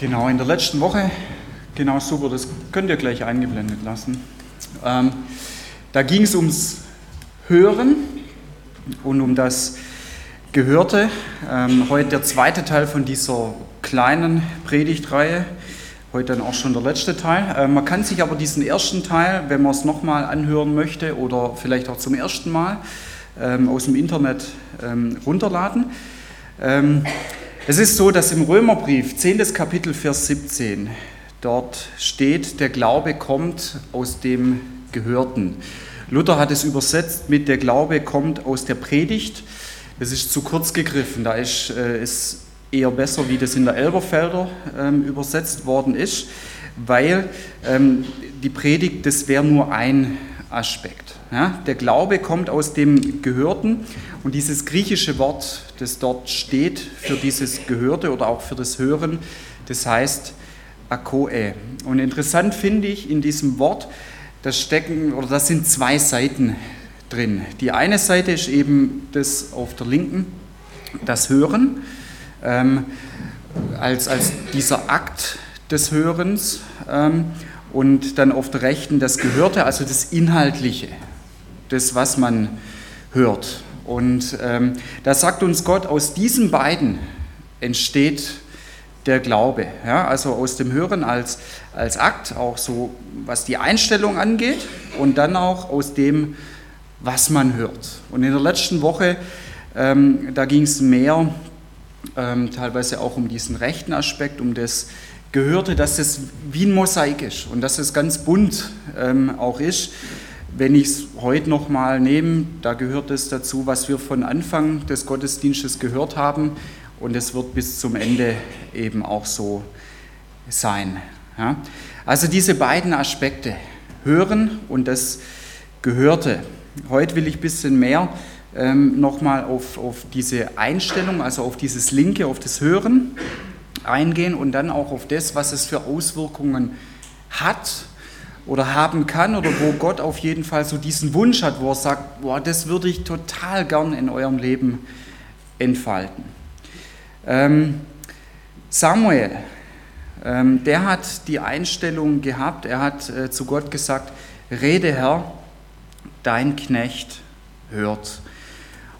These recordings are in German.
Genau, in der letzten Woche, genau super, das könnt ihr gleich eingeblendet lassen. Ähm, da ging es ums Hören und um das Gehörte. Ähm, heute der zweite Teil von dieser kleinen Predigtreihe. Heute dann auch schon der letzte Teil. Ähm, man kann sich aber diesen ersten Teil, wenn man es nochmal anhören möchte oder vielleicht auch zum ersten Mal, ähm, aus dem Internet ähm, runterladen. Es ist so, dass im Römerbrief, 10. Kapitel, Vers 17, dort steht, der Glaube kommt aus dem Gehörten. Luther hat es übersetzt mit, der Glaube kommt aus der Predigt. Das ist zu kurz gegriffen, da ist es äh, eher besser, wie das in der Elberfelder ähm, übersetzt worden ist, weil ähm, die Predigt, das wäre nur ein Aspekt. Ja? Der Glaube kommt aus dem Gehörten und dieses griechische Wort, das dort steht für dieses Gehörte oder auch für das Hören, das heißt Akoe. Und interessant finde ich in diesem Wort, das stecken oder das sind zwei Seiten drin. Die eine Seite ist eben das auf der linken, das Hören, ähm, als, als dieser Akt des Hörens ähm, und dann auf der rechten das Gehörte, also das Inhaltliche, das, was man hört. Und ähm, da sagt uns Gott, aus diesen beiden entsteht der Glaube. Ja? Also aus dem Hören als, als Akt, auch so was die Einstellung angeht und dann auch aus dem, was man hört. Und in der letzten Woche, ähm, da ging es mehr ähm, teilweise auch um diesen rechten Aspekt, um das Gehörte, dass es wie ein Mosaik ist und dass es ganz bunt ähm, auch ist. Wenn ich es heute nochmal nehme, da gehört es dazu, was wir von Anfang des Gottesdienstes gehört haben und es wird bis zum Ende eben auch so sein. Ja? Also diese beiden Aspekte, Hören und das Gehörte. Heute will ich ein bisschen mehr ähm, nochmal auf, auf diese Einstellung, also auf dieses Linke, auf das Hören eingehen und dann auch auf das, was es für Auswirkungen hat oder haben kann oder wo Gott auf jeden Fall so diesen Wunsch hat, wo er sagt, boah, das würde ich total gern in eurem Leben entfalten. Ähm, Samuel, ähm, der hat die Einstellung gehabt, er hat äh, zu Gott gesagt, rede Herr, dein Knecht hört.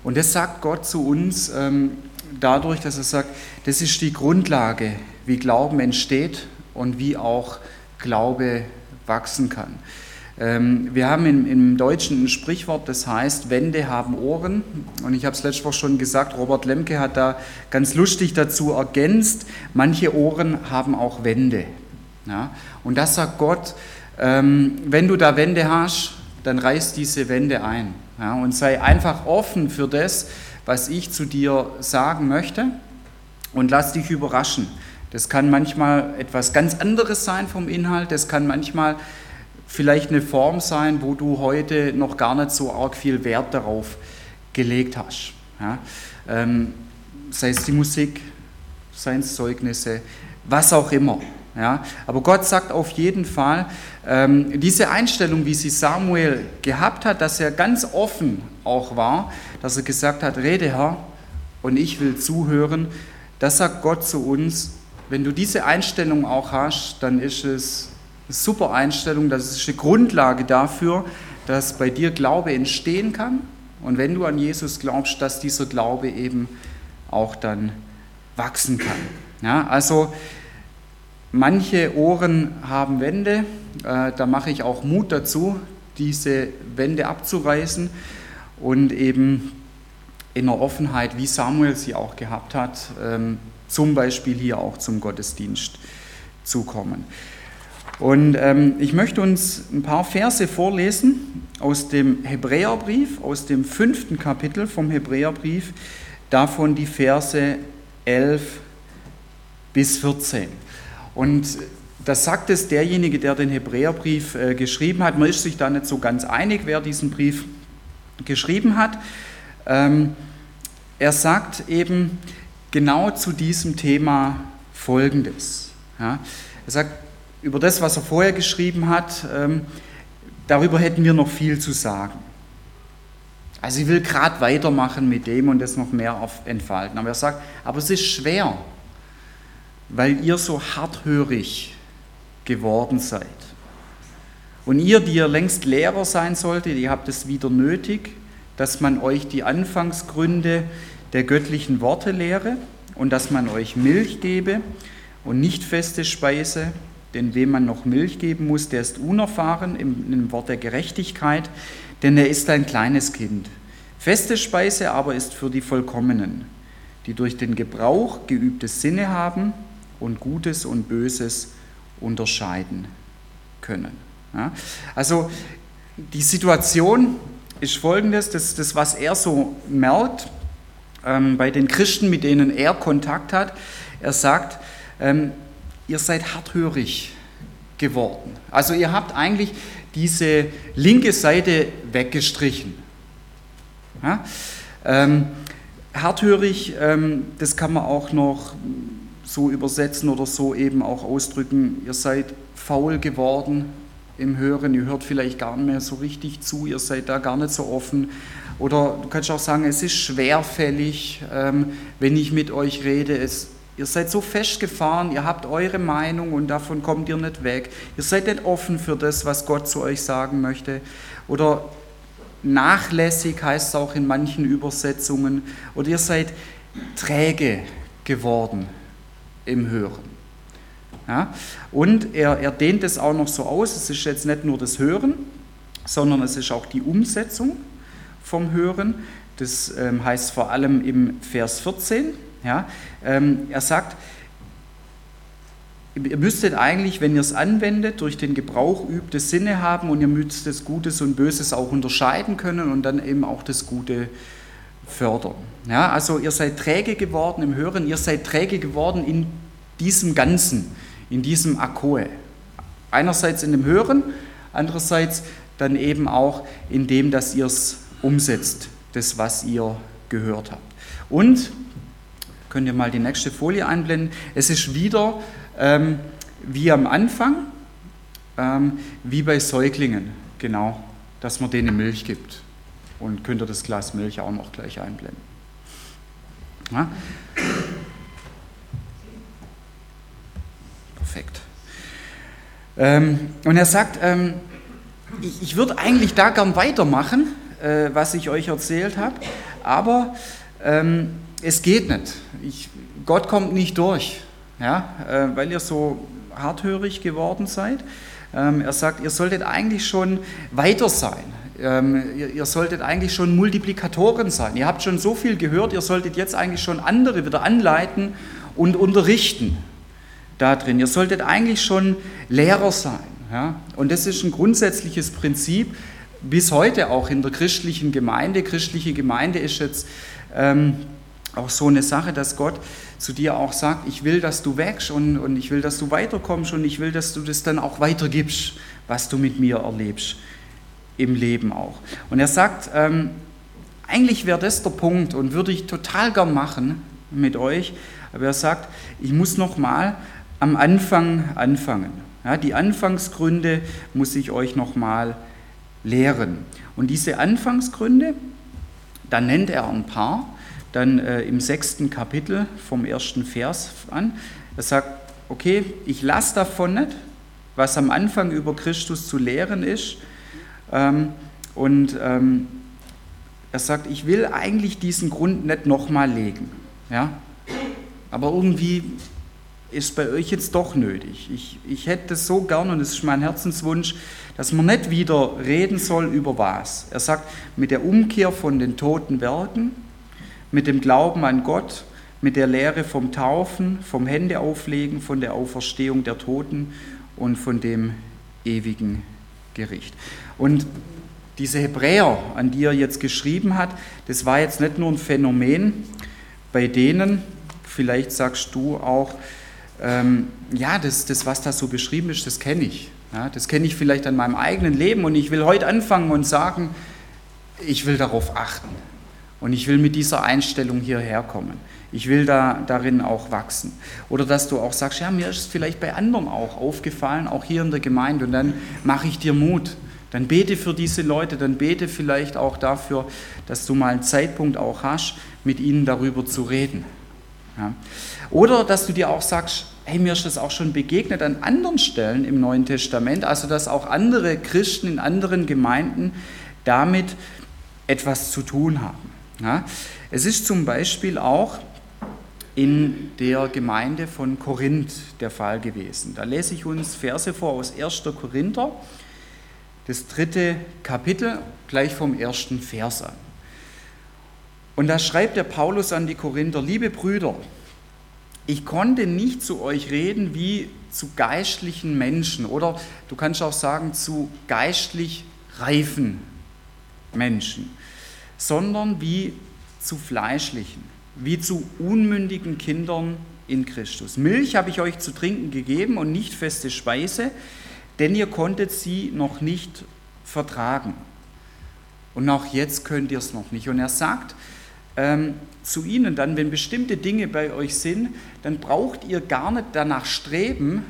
Und das sagt Gott zu uns ähm, dadurch, dass er sagt, das ist die Grundlage, wie Glauben entsteht und wie auch Glaube wachsen kann. Ähm, wir haben im, Deutschen ein Sprichwort, das heißt, Wände haben Ohren. Und ich habe es letztes Woche schon gesagt, Robert Lemke hat da ganz lustig dazu ergänzt, manche Ohren haben auch Wände. Ja? Und das sagt Gott, ähm, wenn du da Wände hast, dann reiß diese Wände ein. Ja? Und sei einfach offen für das, was ich zu dir sagen möchte und lass dich überraschen. Das kann manchmal etwas ganz anderes sein vom Inhalt, das kann manchmal vielleicht eine Form sein, wo du heute noch gar nicht so arg viel Wert darauf gelegt hast. Ja? Ähm, sei es die Musik, seien es Zeugnisse, was auch immer. Ja? Aber Gott sagt auf jeden Fall, ähm, diese Einstellung, wie sie Samuel gehabt hat, dass er ganz offen auch war, dass er gesagt hat, rede Herr und ich will zuhören, das sagt Gott zu uns, wenn du diese Einstellung auch hast, dann ist es eine super Einstellung, das ist eine Grundlage dafür, dass bei dir Glaube entstehen kann. Und wenn du an Jesus glaubst, dass dieser Glaube eben auch dann wachsen kann. Ja, also manche Ohren haben Wände, äh, da mache ich auch Mut dazu, diese Wände abzureißen und eben in der Offenheit, wie Samuel sie auch gehabt hat, ähm, zum Beispiel hier auch zum Gottesdienst zu kommen. Und ähm, ich möchte uns ein paar Verse vorlesen aus dem Hebräerbrief, aus dem fünften Kapitel vom Hebräerbrief, davon die Verse 11 bis 14. Und das sagt es derjenige, der den Hebräerbrief äh, geschrieben hat. Man ist sich da nicht so ganz einig, wer diesen Brief geschrieben hat. Ähm, er sagt eben, genau zu diesem Thema Folgendes. Ja, er sagt, über das, was er vorher geschrieben hat, ähm, darüber hätten wir noch viel zu sagen. Also ich will gerade weitermachen mit dem und das noch mehr auf entfalten. Aber er sagt, aber es ist schwer. weil ihr so harthörig geworden seid. Und ihr, die ihr längst Lehrer sein solltet, ihr habt es wieder nötig, dass man euch die Anfangsgründe der göttlichen Worte lehre und dass man euch Milch gebe und nicht feste Speise, denn wem man noch Milch geben muss, der ist unerfahren im, im Wort der Gerechtigkeit, denn er ist ein kleines Kind. Feste Speise aber ist für die Vollkommenen, die durch den Gebrauch geübte Sinne haben und Gutes und Böses unterscheiden können. Ja? Also die Situation ist folgendes, das, das was er so merkt ähm, bei den Christen, mit denen er Kontakt hat. Er sagt, ähm, ihr seid harthörig geworden. Also ihr habt eigentlich diese linke Seite weggestrichen. Ja? Ähm, harthörig, ähm, das kann man auch noch so übersetzen oder so eben auch ausdrücken, ihr seid faul geworden im Hören, ihr hört vielleicht gar nicht mehr so richtig zu, ihr seid da gar nicht so offen. Oder du kannst auch sagen, es ist schwerfällig, ähm, wenn ich mit euch rede. Es, ihr seid so festgefahren, ihr habt eure Meinung und davon kommt ihr nicht weg. Ihr seid nicht offen für das, was Gott zu euch sagen möchte. Oder nachlässig heißt es auch in manchen Übersetzungen. Oder ihr seid träge geworden im Hören. Ja? Und er, er dehnt es auch noch so aus, es ist jetzt nicht nur das Hören, sondern es ist auch die Umsetzung vom Hören. Das ähm, heißt vor allem im Vers 14. Ja? Ähm, er sagt, ihr müsstet eigentlich, wenn ihr es anwendet, durch den Gebrauch übte Sinne haben und ihr müsstet Gutes und Böses auch unterscheiden können und dann eben auch das Gute fördern. Ja, also ihr seid träge geworden im Hören, ihr seid träge geworden in diesem Ganzen in diesem Akkoe. Einerseits in dem Hören, andererseits dann eben auch in dem, dass ihr es umsetzt, das, was ihr gehört habt. Und, könnt ihr mal die nächste Folie einblenden, es ist wieder ähm, wie am Anfang, ähm, wie bei Säuglingen, genau, dass man denen Milch gibt. Und könnt ihr das Glas Milch auch noch gleich einblenden. Ja? Perfekt. Ähm, und er sagt, ähm, ich, ich würde eigentlich da gern weitermachen, äh, was ich euch erzählt habe, aber ähm, es geht nicht. Ich, Gott kommt nicht durch, ja, äh, weil ihr so harthörig geworden seid. Ähm, er sagt, ihr solltet eigentlich schon weiter sein. Ähm, ihr, ihr, solltet eigentlich schon Multiplikatoren sein. Ihr habt schon so viel gehört, ihr solltet jetzt eigentlich schon andere wieder anleiten und unterrichten da drin. Ihr solltet eigentlich schon Lehrer sein. Ja? Und das ist ein grundsätzliches Prinzip bis heute auch in der christlichen Gemeinde. Christliche Gemeinde ist jetzt ähm, auch so eine Sache, dass Gott zu dir auch sagt, ich will, dass du wächst und, und ich will, dass du weiterkommst und ich will, dass du das dann auch weitergibst, was du mit mir erlebst im Leben auch. Und er sagt, ähm, eigentlich wäre das der Punkt und würde ich total gern machen mit euch, aber er sagt, ich muss noch mal am Anfang anfangen. Ja, die Anfangsgründe muss ich euch nochmal lehren. Und diese Anfangsgründe, da nennt er ein paar, dann äh, im sechsten Kapitel vom ersten Vers an. Er sagt, okay, ich lasse davon nicht, was am Anfang über Christus zu lehren ist. Ähm, und ähm, er sagt, ich will eigentlich diesen Grund nicht nochmal legen. Ja? Aber irgendwie ist bei euch jetzt doch nötig. Ich, ich hätte es so gern, und es ist mein Herzenswunsch, dass man nicht wieder reden soll über was. Er sagt, mit der Umkehr von den toten Werken, mit dem Glauben an Gott, mit der Lehre vom Taufen, vom Händeauflegen, von der Auferstehung der Toten und von dem ewigen Gericht. Und diese Hebräer, an die er jetzt geschrieben hat, das war jetzt nicht nur ein Phänomen bei denen, vielleicht sagst du auch, ähm, ja, das, das, was da so beschrieben ist, das kenne ich. Ja, das kenne ich vielleicht an meinem eigenen Leben und ich will heute anfangen und sagen, ich will darauf achten und ich will mit dieser Einstellung hierher kommen. Ich will da darin auch wachsen. Oder dass du auch sagst, ja, mir ist es vielleicht bei anderen auch aufgefallen, auch hier in der Gemeinde und dann mache ich dir Mut. Dann bete für diese Leute, dann bete vielleicht auch dafür, dass du mal einen Zeitpunkt auch hast, mit ihnen darüber zu reden. Ja. Oder dass du dir auch sagst, hey, mir ist das auch schon begegnet an anderen Stellen im Neuen Testament, also dass auch andere Christen in anderen Gemeinden damit etwas zu tun haben. Ja, es ist zum Beispiel auch in der Gemeinde von Korinth der Fall gewesen. Da lese ich uns Verse vor aus 1. Korinther, das dritte Kapitel, gleich vom ersten Vers an. Und da schreibt der Paulus an die Korinther, liebe Brüder, ich konnte nicht zu euch reden wie zu geistlichen Menschen oder du kannst auch sagen zu geistlich reifen Menschen, sondern wie zu fleischlichen, wie zu unmündigen Kindern in Christus. Milch habe ich euch zu trinken gegeben und nicht feste Speise, denn ihr konntet sie noch nicht vertragen. Und auch jetzt könnt ihr es noch nicht. Und er sagt, ähm, zu ihnen dann, wenn bestimmte Dinge bei euch sind, dann braucht ihr gar nicht danach streben,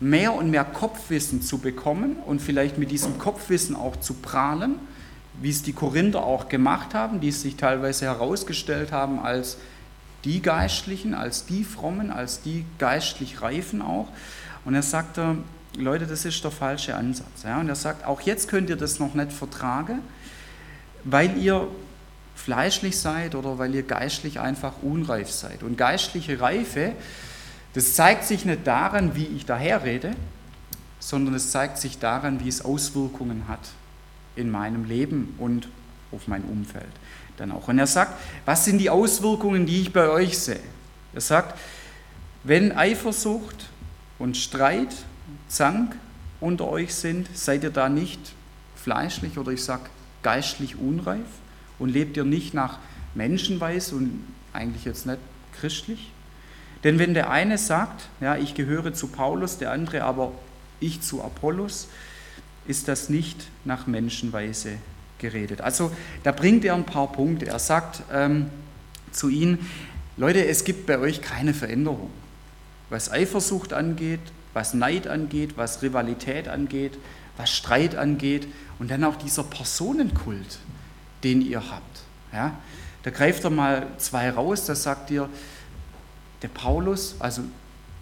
mehr und mehr Kopfwissen zu bekommen und vielleicht mit diesem Kopfwissen auch zu prahlen, wie es die Korinther auch gemacht haben, die sich teilweise herausgestellt haben als die Geistlichen, als die Frommen, als die geistlich Reifen auch. Und er sagte, Leute, das ist der falsche Ansatz. Ja? Und er sagt, auch jetzt könnt ihr das noch nicht vertragen, weil ihr fleischlich seid oder weil ihr geistlich einfach unreif seid. Und geistliche Reife, das zeigt sich nicht daran, wie ich daherrede, sondern es zeigt sich daran, wie es Auswirkungen hat in meinem Leben und auf mein Umfeld dann auch. Und er sagt, was sind die Auswirkungen, die ich bei euch sehe? Er sagt, wenn Eifersucht und Streit, Zank unter euch sind, seid ihr da nicht fleischlich oder ich sage geistlich unreif? Und lebt ihr nicht nach Menschenweise und eigentlich jetzt nicht christlich? Denn wenn der eine sagt, ja, ich gehöre zu Paulus, der andere aber ich zu Apollos, ist das nicht nach Menschenweise geredet. Also da bringt er ein paar Punkte. Er sagt ähm, zu ihnen, Leute, es gibt bei euch keine Veränderung. Was Eifersucht angeht, was Neid angeht, was Rivalität angeht, was Streit angeht und dann auch dieser Personenkult den ihr habt. Ja? Da greift er mal zwei raus, da sagt ihr, der Paulus, also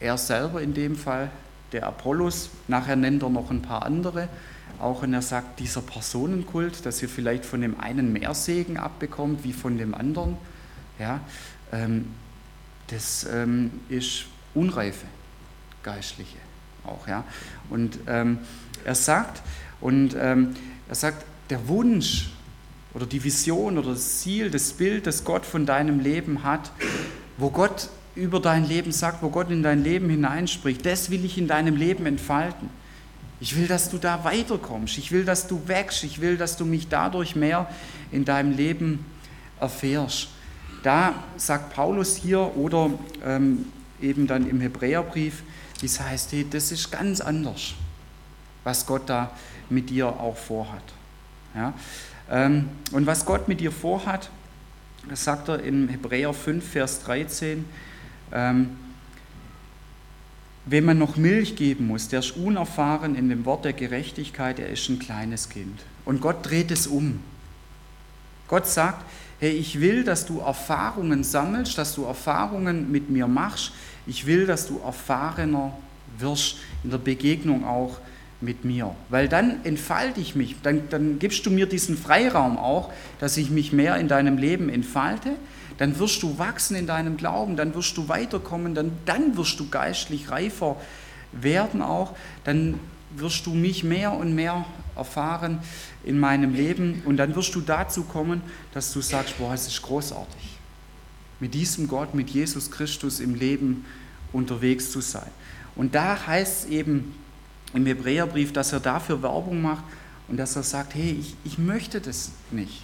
er selber in dem Fall, der Apollos, nachher nennt er noch ein paar andere, auch wenn er sagt, dieser Personenkult, dass ihr vielleicht von dem einen mehr Segen abbekommt wie von dem anderen, ja, ähm, das ähm, ist Unreife, geistliche auch. Ja. Und ähm, er sagt, und ähm, er sagt, der Wunsch oder die Vision oder das Ziel, das Bild, das Gott von deinem Leben hat, wo Gott über dein Leben sagt, wo Gott in dein Leben hineinspricht, das will ich in deinem Leben entfalten. Ich will, dass du da weiterkommst. Ich will, dass du wächst. Ich will, dass du mich dadurch mehr in deinem Leben erfährst. Da sagt Paulus hier oder ähm, eben dann im Hebräerbrief, es heißt, hey, das ist ganz anders, was Gott da mit dir auch vorhat. Ja? Ähm, und was Gott mit dir vorhat, das sagt er in Hebräer 5, Vers 13, ähm, wenn man noch Milch geben muss, der ist unerfahren in dem Wort der Gerechtigkeit, er ist ein kleines Kind. Und Gott dreht es um. Gott sagt, hey, ich will, dass du Erfahrungen sammelst, dass du Erfahrungen mit mir machst. Ich will, dass du erfahrener wirst in der Begegnung auch mit mir. Weil dann entfalte ich mich, dann, dann gibst du mir diesen Freiraum auch, dass ich mich mehr in deinem Leben entfalte. Dann wirst du wachsen in deinem Glauben, dann wirst du weiterkommen, dann, dann wirst du geistlich reifer werden auch. Dann wirst du mich mehr und mehr erfahren in meinem Leben und dann wirst du dazu kommen, dass du sagst, boah, es ist großartig, mit diesem Gott, mit Jesus Christus im Leben unterwegs zu sein. Und da heißt es eben, im Hebräerbrief, dass er dafür Werbung macht und dass er sagt, hey, ich, ich möchte das nicht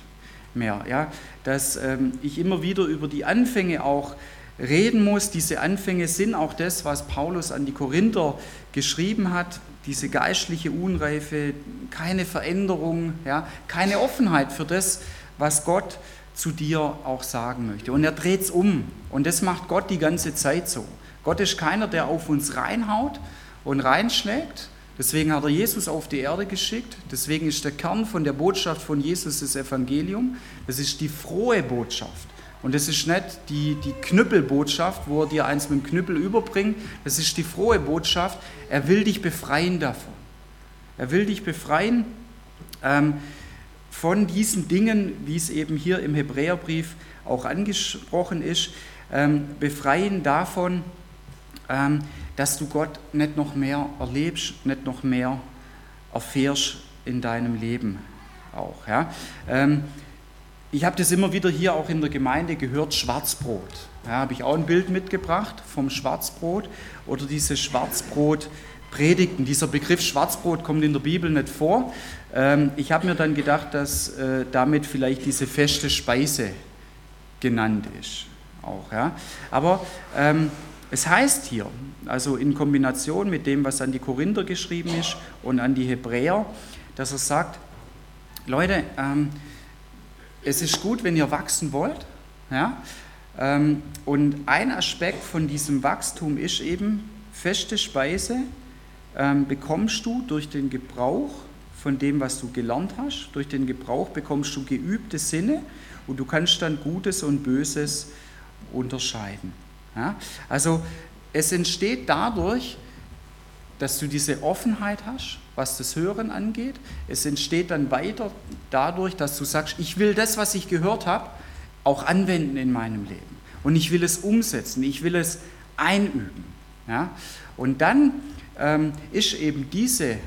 mehr. Ja? Dass ähm, ich immer wieder über die Anfänge auch reden muss. Diese Anfänge sind auch das, was Paulus an die Korinther geschrieben hat, diese geistliche Unreife, keine Veränderung, ja? keine Offenheit für das, was Gott zu dir auch sagen möchte. Und er dreht es um. Und das macht Gott die ganze Zeit so. Gott ist keiner, der auf uns reinhaut und reinschlägt, Deswegen hat er Jesus auf die Erde geschickt. Deswegen ist der Kern von der Botschaft von Jesus das Evangelium. Das ist die frohe Botschaft. Und das ist nicht die, die Knüppelbotschaft, wo er dir eins mit dem Knüppel überbringt. Das ist die frohe Botschaft. Er will dich befreien davon. Er will dich befreien ähm, von diesen Dingen, wie es eben hier im Hebräerbrief auch angesprochen ist. Ähm, befreien davon, ähm, dass du Gott nicht noch mehr erlebst, nicht noch mehr erfährst in deinem Leben auch. Ja? Ähm, ich habe das immer wieder hier auch in der Gemeinde gehört, Schwarzbrot. Ja, habe ich auch ein Bild mitgebracht vom Schwarzbrot oder diese Schwarzbrot-Predigten. Dieser Begriff Schwarzbrot kommt in der Bibel nicht vor. Ähm, ich habe mir dann gedacht, dass äh, damit vielleicht diese feste Speise genannt ist. Auch, ja. Aber ähm, es heißt hier, also in Kombination mit dem, was an die Korinther geschrieben ist und an die Hebräer, dass er sagt, Leute, ähm, es ist gut, wenn ihr wachsen wollt. Ja? Ähm, und ein Aspekt von diesem Wachstum ist eben, feste Speise ähm, bekommst du durch den Gebrauch von dem, was du gelernt hast. Durch den Gebrauch bekommst du geübte Sinne und du kannst dann Gutes und Böses unterscheiden. Ja? Also es entsteht dadurch, dass du diese Offenheit hast, was das Hören angeht. Es entsteht dann weiter dadurch, dass du sagst, ich will das, was ich gehört habe, auch anwenden in meinem Leben. Und ich will es umsetzen, ich will es einüben. Ja? Und dann ähm, ist eben diese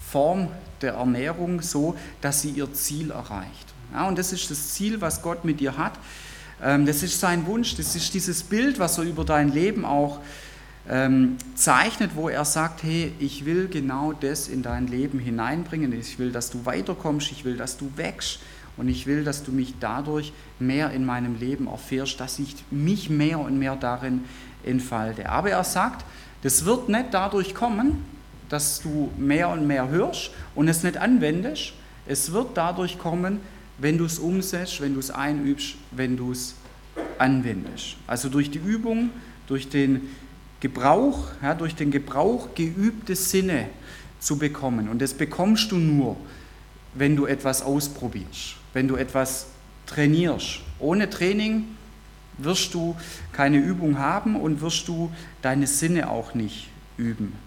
Form der Ernährung so, dass sie ihr Ziel erreicht. Ja, und das ist das Ziel, was Gott mit dir hat. Ähm, das ist sein Wunsch, das ist dieses Bild, was er über dein Leben auch ähm, zeichnet, wo er sagt, hey, ich will genau das in dein Leben hineinbringen, ich will, dass du weiterkommst, ich will, dass du wächst und ich will, dass du mich dadurch mehr in meinem Leben erfährst, dass ich mich mehr und mehr darin entfalte. Aber er sagt, das wird nicht dadurch kommen, dass du mehr und mehr hörst und es nicht anwendest. Es wird dadurch kommen, wenn du es umsetzt, wenn du es einübst, wenn du es anwendest. Also durch die Übung, durch den Gebrauch, ja, durch den Gebrauch geübte Sinne zu bekommen. Und das bekommst du nur, wenn du etwas ausprobierst, wenn du etwas trainierst. Ohne Training wirst du keine Übung haben und wirst du deine Sinne auch nicht üben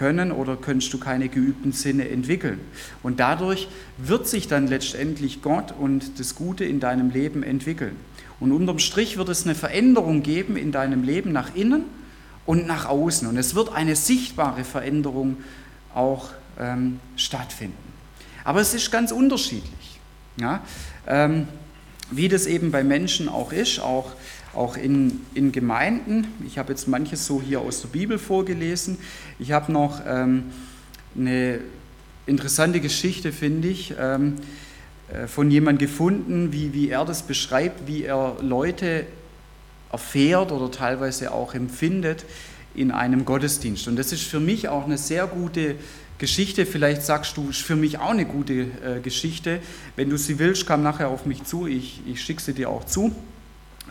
können oder könntest du keine geübten Sinne entwickeln. Und dadurch wird sich dann letztendlich Gott und das Gute in deinem Leben entwickeln. Und unterm Strich wird es eine Veränderung geben in deinem Leben nach innen und nach außen. Und es wird eine sichtbare Veränderung auch ähm, stattfinden. Aber es ist ganz unterschiedlich. Ja? Ähm, wie das eben bei Menschen auch ist, auch auch in, in Gemeinden. Ich habe jetzt manches so hier aus der Bibel vorgelesen. Ich habe noch ähm, eine interessante Geschichte, finde ich, ähm, äh, von jemandem gefunden, wie, wie er das beschreibt, wie er Leute erfährt oder teilweise auch empfindet in einem Gottesdienst. Und das ist für mich auch eine sehr gute Geschichte. Vielleicht sagst du, ist für mich auch eine gute äh, Geschichte. Wenn du sie willst, komm nachher auf mich zu. Ich, ich schicke sie dir auch zu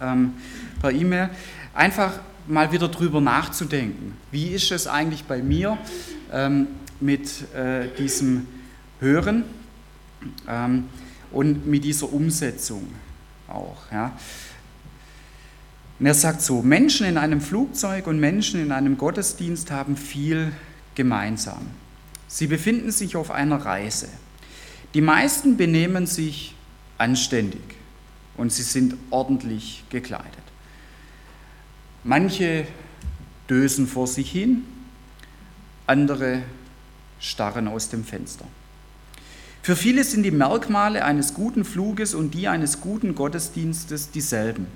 ähm, per E-Mail, einfach mal wieder drüber nachzudenken. Wie ist es eigentlich bei mir ähm, mit äh, diesem Hören ähm, und mit dieser Umsetzung auch? Ja? Und er sagt so, Menschen in einem Flugzeug und Menschen in einem Gottesdienst haben viel gemeinsam. Sie befinden sich auf einer Reise. Die meisten benehmen sich anständig und sie sind ordentlich gekleidet. Manche dösen vor sich hin, andere starren aus dem Fenster. Für viele sind die Merkmale eines guten Fluges und die eines guten Gottesdienstes dieselben.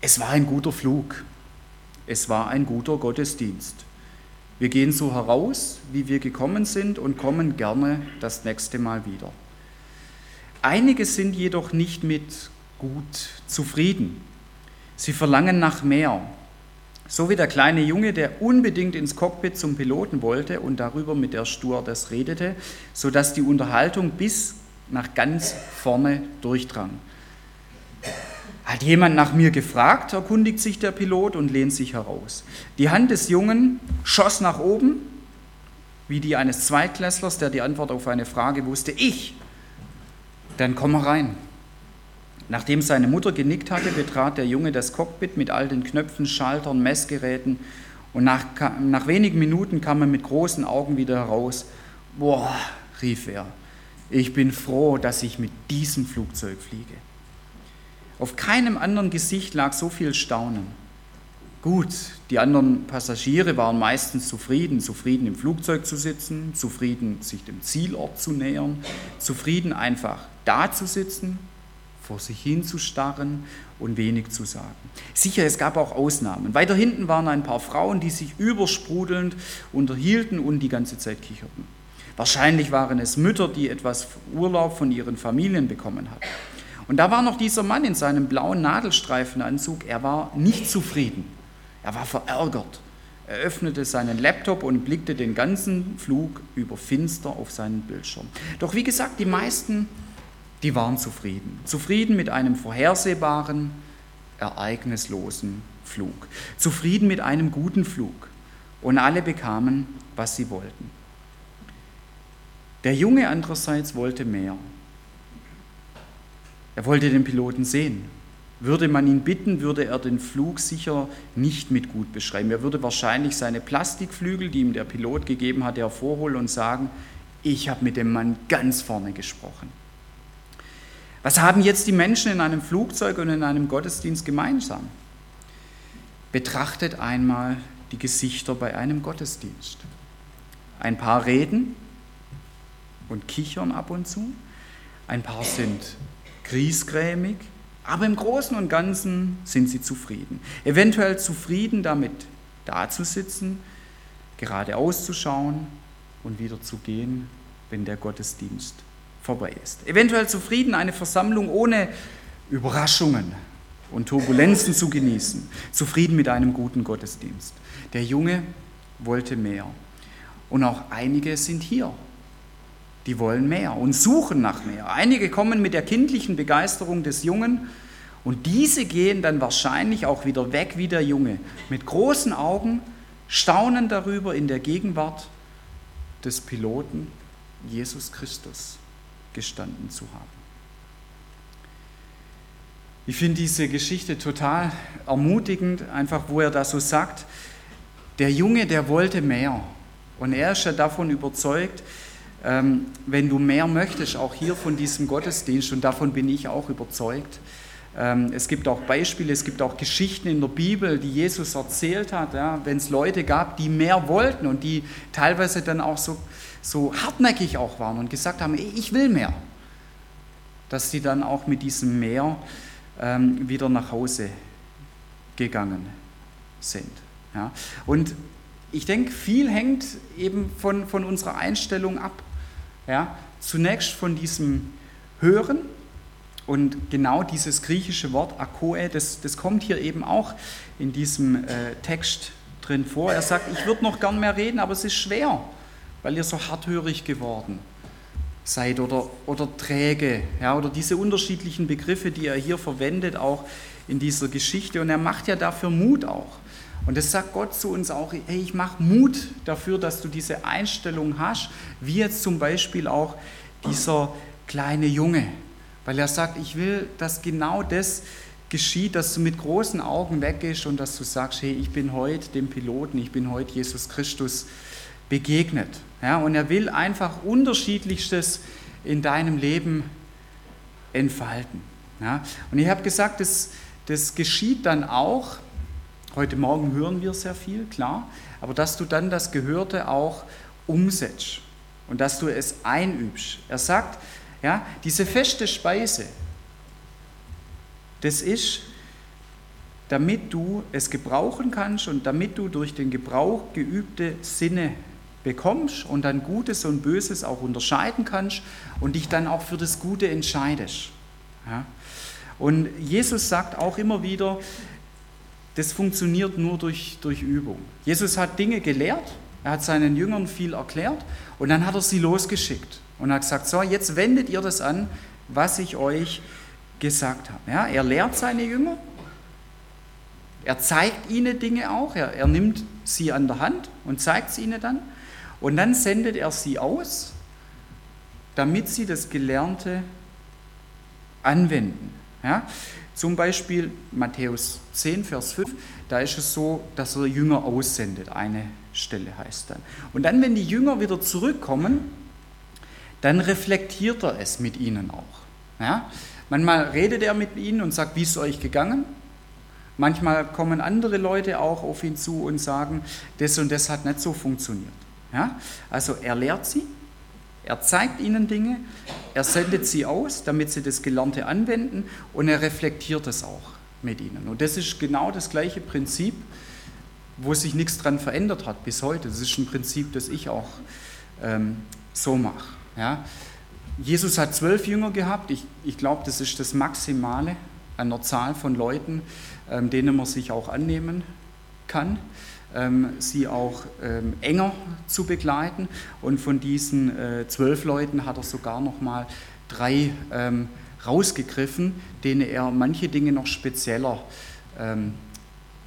Es war ein guter Flug, es war ein guter Gottesdienst. Wir gehen so heraus, wie wir gekommen sind und kommen gerne das nächste Mal wieder. Einige sind jedoch nicht mit gut zufrieden. Sie verlangen nach mehr. So wie der kleine Junge, der unbedingt ins Cockpit zum Piloten wollte und darüber mit der Stewardess redete, sodass die Unterhaltung bis nach ganz vorne durchdrang. Hat jemand nach mir gefragt, erkundigt sich der Pilot und lehnt sich heraus. Die Hand des Jungen schoss nach oben, wie die eines Zweitklässlers, der die Antwort auf eine Frage wusste. Ich, dann komm herein. Nachdem seine Mutter genickt hatte, betrat der Junge das Cockpit mit all den Knöpfen, Schaltern, Messgeräten und nach, nach wenigen Minuten kam er mit großen Augen wieder heraus. Boah, rief er, ich bin froh, dass ich mit diesem Flugzeug fliege. Auf keinem anderen Gesicht lag so viel Staunen. Gut, die anderen Passagiere waren meistens zufrieden, zufrieden im Flugzeug zu sitzen, zufrieden sich dem Zielort zu nähern, zufrieden einfach da zu sitzen, vor sich hinzustarren und wenig zu sagen. Sicher, es gab auch Ausnahmen. Weiter hinten waren ein paar Frauen, die sich übersprudelnd unterhielten und die ganze Zeit kicherten. Wahrscheinlich waren es Mütter, die etwas Urlaub von ihren Familien bekommen hatten. Und da war noch dieser Mann in seinem blauen Nadelstreifenanzug. Er war nicht zufrieden. Er war verärgert. Er öffnete seinen Laptop und blickte den ganzen Flug über finster auf seinen Bildschirm. Doch wie gesagt, die meisten, die waren zufrieden. Zufrieden mit einem vorhersehbaren, ereignislosen Flug. Zufrieden mit einem guten Flug. Und alle bekamen, was sie wollten. Der Junge andererseits wollte mehr. Er wollte den Piloten sehen. Würde man ihn bitten, würde er den Flug sicher nicht mit gut beschreiben. Er würde wahrscheinlich seine Plastikflügel, die ihm der Pilot gegeben hatte, hervorholen und sagen, ich habe mit dem Mann ganz vorne gesprochen. Was haben jetzt die Menschen in einem Flugzeug und in einem Gottesdienst gemeinsam? Betrachtet einmal die Gesichter bei einem Gottesdienst. Ein paar reden und kichern ab und zu, ein paar sind griesgrämig, aber im Großen und Ganzen sind sie zufrieden. Eventuell zufrieden damit dazusitzen, geradeaus zu schauen und wieder zu gehen, wenn der Gottesdienst vorbei ist. Eventuell zufrieden, eine Versammlung ohne Überraschungen und Turbulenzen zu genießen. Zufrieden mit einem guten Gottesdienst. Der Junge wollte mehr. Und auch einige sind hier die wollen mehr und suchen nach mehr. Einige kommen mit der kindlichen Begeisterung des Jungen und diese gehen dann wahrscheinlich auch wieder weg wie der Junge, mit großen Augen, staunen darüber, in der Gegenwart des Piloten Jesus Christus gestanden zu haben. Ich finde diese Geschichte total ermutigend, einfach wo er da so sagt, der Junge, der wollte mehr. Und er ist ja davon überzeugt, ähm, wenn du mehr möchtest, auch hier von diesem Gottesdienst, und davon bin ich auch überzeugt. Ähm, es gibt auch Beispiele, es gibt auch Geschichten in der Bibel, die Jesus erzählt hat, ja, wenn es Leute gab, die mehr wollten und die teilweise dann auch so, so hartnäckig auch waren und gesagt haben, ich will mehr, dass sie dann auch mit diesem Mehr ähm, wieder nach Hause gegangen sind. Ja. Und ich denke, viel hängt eben von, von unserer Einstellung ab. Ja, zunächst von diesem Hören und genau dieses griechische Wort Akoe, das, das kommt hier eben auch in diesem äh, Text drin vor. Er sagt, ich würde noch gern mehr reden, aber es ist schwer, weil ihr so harthörig geworden seid oder, oder träge, ja, oder diese unterschiedlichen Begriffe, die er hier verwendet, auch in dieser Geschichte. Und er macht ja dafür Mut auch. Und das sagt Gott zu uns auch, hey, ich mache Mut dafür, dass du diese Einstellung hast, wie jetzt zum Beispiel auch dieser kleine Junge, weil er sagt, ich will, dass genau das geschieht, dass du mit großen Augen weggehst und dass du sagst, hey, ich bin heute dem Piloten, ich bin heute Jesus Christus begegnet. Ja, und er will einfach unterschiedlichstes in deinem Leben entfalten. Ja, und ich habe gesagt, das, das geschieht dann auch, Heute Morgen hören wir sehr viel, klar, aber dass du dann das Gehörte auch umsetzt und dass du es einübst. Er sagt, ja, diese feste Speise, das ist, damit du es gebrauchen kannst und damit du durch den Gebrauch geübte Sinne bekommst und dann Gutes und Böses auch unterscheiden kannst und dich dann auch für das Gute entscheidest. Ja? Und Jesus sagt auch immer wieder, das funktioniert nur durch, durch Übung. Jesus hat Dinge gelehrt, er hat seinen Jüngern viel erklärt und dann hat er sie losgeschickt und hat gesagt, so, jetzt wendet ihr das an, was ich euch gesagt habe. Ja, er lehrt seine Jünger, er zeigt ihnen Dinge auch, er, er nimmt sie an der Hand und zeigt sie ihnen dann und dann sendet er sie aus, damit sie das Gelernte anwenden. Ja? Zum Beispiel Matthäus 10, Vers 5, da ist es so, dass er Jünger aussendet. Eine Stelle heißt dann. Und dann, wenn die Jünger wieder zurückkommen, dann reflektiert er es mit ihnen auch. Ja? Manchmal redet er mit ihnen und sagt, wie ist es euch gegangen? Manchmal kommen andere Leute auch auf ihn zu und sagen, das und das hat nicht so funktioniert. Ja? Also er lehrt sie, er zeigt ihnen Dinge, er sendet sie aus, damit sie das Gelernte anwenden und er reflektiert es auch mit ihnen. Und das ist genau das gleiche Prinzip, wo sich nichts dran verändert hat bis heute. Das ist ein Prinzip, das ich auch ähm, so mache. Ja? Jesus hat zwölf Jünger gehabt. Ich, ich glaube, das ist das Maximale an der Zahl von Leuten, ähm, denen man sich auch annehmen kann, sie auch ähm, enger zu begleiten. Und von diesen äh, zwölf Leuten hat er sogar noch mal drei ähm, rausgegriffen, denen er manche Dinge noch spezieller ähm,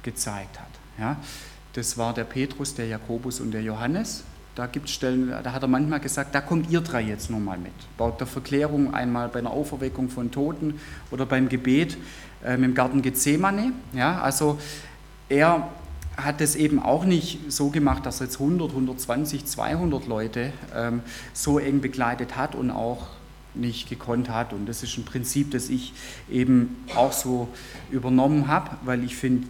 gezeigt hat. Ja? Das war der Petrus, der Jakobus und der Johannes. Da gibt Stellen, da hat er manchmal gesagt, da kommt ihr drei jetzt nur mal mit. Bei der Verklärung einmal bei einer Auferweckung von Toten oder beim Gebet ähm, im Garten Gethsemane. Ja, also er hat es eben auch nicht so gemacht, dass er jetzt 100, 120, 200 Leute ähm, so eng begleitet hat und auch nicht gekonnt hat. Und das ist ein Prinzip, das ich eben auch so übernommen habe, weil ich finde,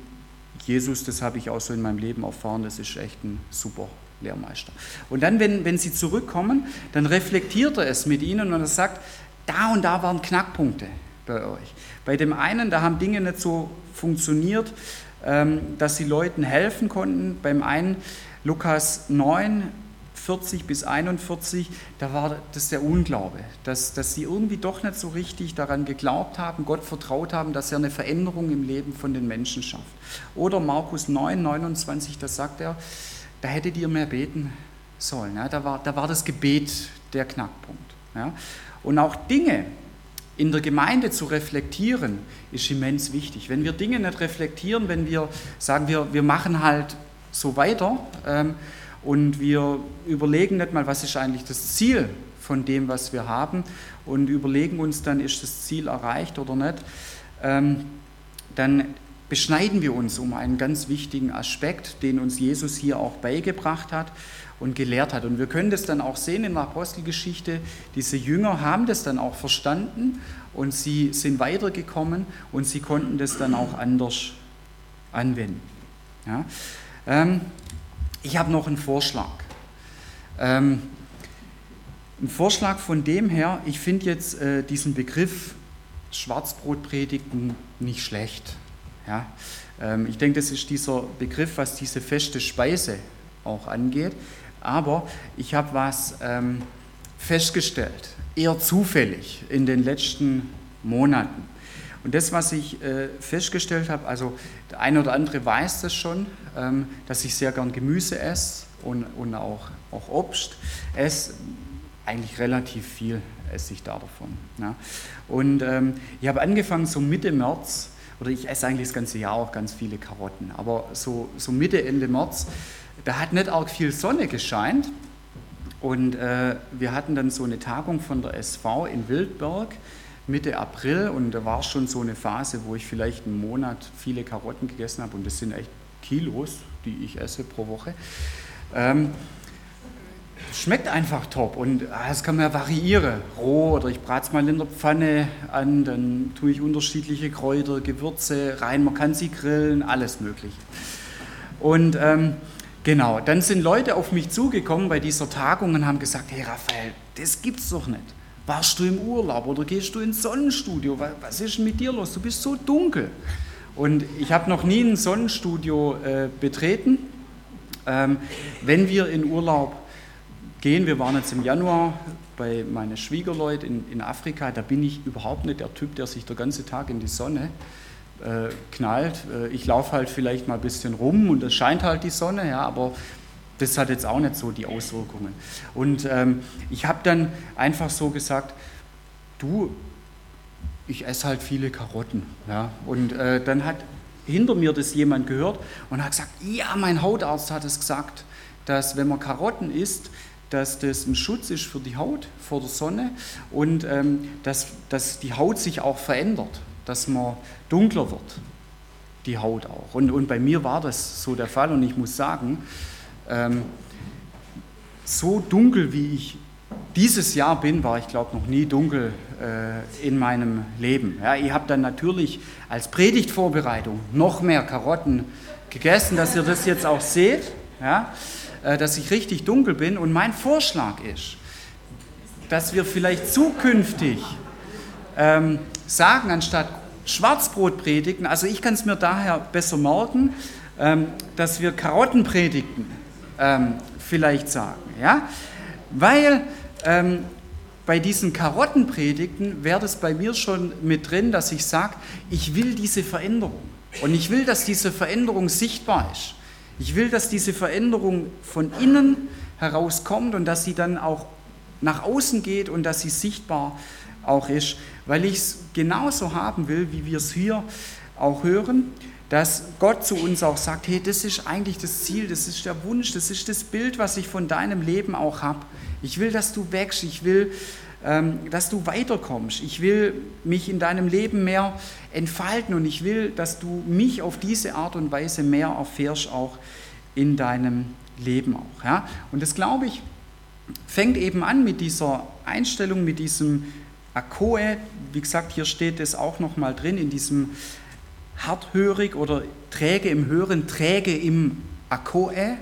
Jesus, das habe ich auch so in meinem Leben erfahren, das ist echt ein super Lehrmeister. Und dann, wenn, wenn sie zurückkommen, dann reflektiert er es mit ihnen und er sagt, da und da waren Knackpunkte bei euch. Bei dem einen, da haben Dinge nicht so funktioniert, dass sie Leuten helfen konnten. Beim einen, Lukas 9, 40 bis 41, da war das der Unglaube, dass, dass sie irgendwie doch nicht so richtig daran geglaubt haben, Gott vertraut haben, dass er eine Veränderung im Leben von den Menschen schafft. Oder Markus 9, 29, da sagt er, da hättet ihr mehr beten sollen. Ja, da, war, da war das Gebet der Knackpunkt. Ja. Und auch Dinge in der Gemeinde zu reflektieren, ist immens wichtig. Wenn wir Dinge nicht reflektieren, wenn wir sagen, wir, wir machen halt so weiter ähm, und wir überlegen nicht mal, was ist eigentlich das Ziel von dem, was wir haben und überlegen uns dann, ist das Ziel erreicht oder nicht, ähm, dann beschneiden wir uns um einen ganz wichtigen Aspekt, den uns Jesus hier auch beigebracht hat und gelehrt hat. Und wir können das dann auch sehen in der Apostelgeschichte. Diese Jünger haben das dann auch verstanden und sie sind weitergekommen und sie konnten das dann auch anders anwenden. Ja? Ähm, ich habe noch einen Vorschlag. Ähm, ein Vorschlag von dem her, ich finde jetzt äh, diesen Begriff Schwarzbrotpredigten nicht schlecht. Ja? Ähm, ich denke, das ist dieser Begriff, was diese feste Speise auch angeht. Aber ich habe was ähm, festgestellt, eher zufällig in den letzten Monaten. Und das, was ich äh, festgestellt habe, also der eine oder andere weiß das schon, ähm, dass ich sehr gern Gemüse esse und, und auch, auch Obst esse. Eigentlich relativ viel esse ich da davon. Ja. Und ähm, ich habe angefangen so Mitte März oder ich esse eigentlich das ganze Jahr auch ganz viele Karotten, aber so, so Mitte, Ende März, da hat nicht arg viel Sonne gescheint und äh, wir hatten dann so eine Tagung von der SV in Wildberg Mitte April und da war schon so eine Phase, wo ich vielleicht einen Monat viele Karotten gegessen habe und das sind echt Kilos, die ich esse pro Woche. Ähm, schmeckt einfach top und ah, das kann man ja variieren. Roh oder ich brate es mal in der Pfanne an, dann tue ich unterschiedliche Kräuter, Gewürze rein, man kann sie grillen, alles Mögliche. Und ähm, genau, dann sind Leute auf mich zugekommen bei dieser Tagung und haben gesagt: Hey Raphael, das gibt's doch nicht. Warst du im Urlaub oder gehst du ins Sonnenstudio? Was ist denn mit dir los? Du bist so dunkel. Und ich habe noch nie ein Sonnenstudio äh, betreten. Ähm, wenn wir in Urlaub gehen. Wir waren jetzt im Januar bei meinen Schwiegerleuten in, in Afrika. Da bin ich überhaupt nicht der Typ, der sich den ganzen Tag in die Sonne äh, knallt. Äh, ich laufe halt vielleicht mal ein bisschen rum und es scheint halt die Sonne, ja, aber das hat jetzt auch nicht so die Auswirkungen. Und ähm, ich habe dann einfach so gesagt, du, ich esse halt viele Karotten. Ja? Und äh, dann hat hinter mir das jemand gehört und hat gesagt, ja, mein Hautarzt hat es gesagt, dass wenn man Karotten isst, dass das ein Schutz ist für die Haut vor der Sonne und ähm, dass, dass die Haut sich auch verändert dass man dunkler wird, die Haut auch. Und, und bei mir war das so der Fall und ich muss sagen, ähm, so dunkel wie ich dieses Jahr bin, war ich glaube noch nie dunkel äh, in meinem Leben. Ja, ich habe dann natürlich als Predigtvorbereitung noch mehr Karotten gegessen, dass ihr das jetzt auch seht, ja, äh, dass ich richtig dunkel bin. Und mein Vorschlag ist, dass wir vielleicht zukünftig ähm, sagen, anstatt Schwarzbrot predigen, also ich kann es mir daher besser merken, ähm, dass wir Karotten predigen, ähm, vielleicht sagen. Ja? Weil ähm, bei diesen Karottenpredigten wäre das bei mir schon mit drin, dass ich sage, ich will diese Veränderung. Und ich will, dass diese Veränderung sichtbar ist. Ich will, dass diese Veränderung von innen herauskommt und dass sie dann auch nach außen geht und dass sie sichtbar auch ist, weil ich es genauso haben will, wie wir es hier auch hören, dass Gott zu uns auch sagt, hey, das ist eigentlich das Ziel, das ist der Wunsch, das ist das Bild, was ich von deinem Leben auch habe. Ich will, dass du wächst, ich will, ähm, dass du weiterkommst, ich will mich in deinem Leben mehr entfalten und ich will, dass du mich auf diese Art und Weise mehr erfährst, auch in deinem Leben auch. Ja? Und das glaube ich, fängt eben an mit dieser Einstellung, mit diesem Akoe. Wie gesagt, hier steht es auch nochmal drin, in diesem harthörig oder träge im Hören, träge im Akoe.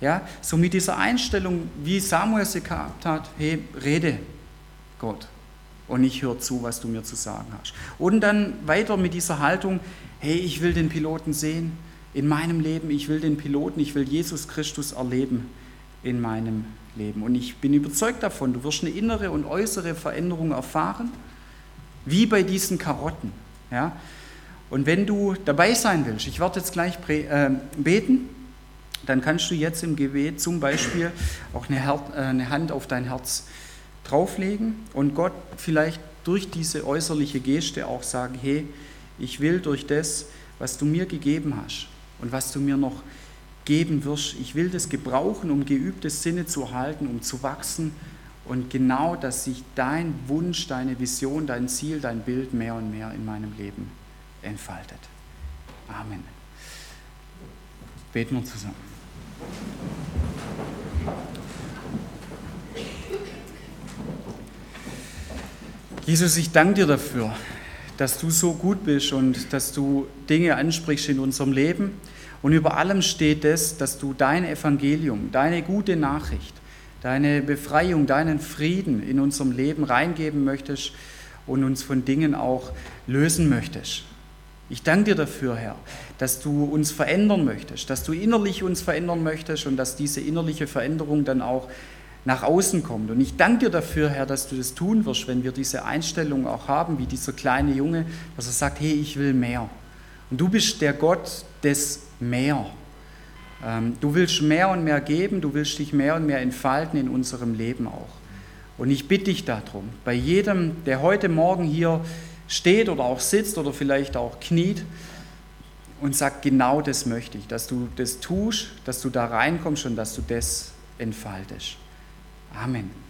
Ja, so mit dieser Einstellung, wie Samuel sie gehabt hat, hey, rede Gott und ich höre zu, was du mir zu sagen hast. Und dann weiter mit dieser Haltung, hey, ich will den Piloten sehen in meinem Leben, ich will den Piloten, ich will Jesus Christus erleben in meinem Leben. Und ich bin überzeugt davon, du wirst eine innere und äußere Veränderung erfahren, wie bei diesen Karotten. Ja? Und wenn du dabei sein willst, ich werde jetzt gleich äh, beten, dann kannst du jetzt im Gebet zum Beispiel auch äh, eine Hand auf dein Herz drauflegen und Gott vielleicht durch diese äußerliche Geste auch sagen, hey, ich will durch das, was du mir gegeben hast und was du mir noch geben wirst. Ich will das gebrauchen, um geübte Sinne zu erhalten, um zu wachsen und genau, dass sich dein Wunsch, deine Vision, dein Ziel, dein Bild mehr und mehr in meinem Leben entfaltet. Amen. Beten wir zusammen. Jesus, ich danke dir dafür, dass du so gut bist und dass du Dinge ansprichst in unserem Leben und über allem steht es, dass du dein Evangelium, deine gute Nachricht, deine Befreiung, deinen Frieden in unserem Leben reingeben möchtest und uns von Dingen auch lösen möchtest. Ich danke dir dafür, Herr, dass du uns verändern möchtest, dass du innerlich uns verändern möchtest und dass diese innerliche Veränderung dann auch nach außen kommt. Und ich danke dir dafür, Herr, dass du das tun wirst, wenn wir diese Einstellung auch haben, wie dieser kleine Junge, dass er sagt, hey, ich will mehr. Und du bist der Gott des Mehr. Ähm, du willst mehr und mehr geben, du willst dich mehr und mehr entfalten in unserem Leben auch. Und ich bitte dich darum, bei jedem, der heute Morgen hier steht oder auch sitzt oder vielleicht auch kniet und sagt, genau das möchte ich, dass du das tust, dass du da reinkommst und dass du das entfaltest. Amen.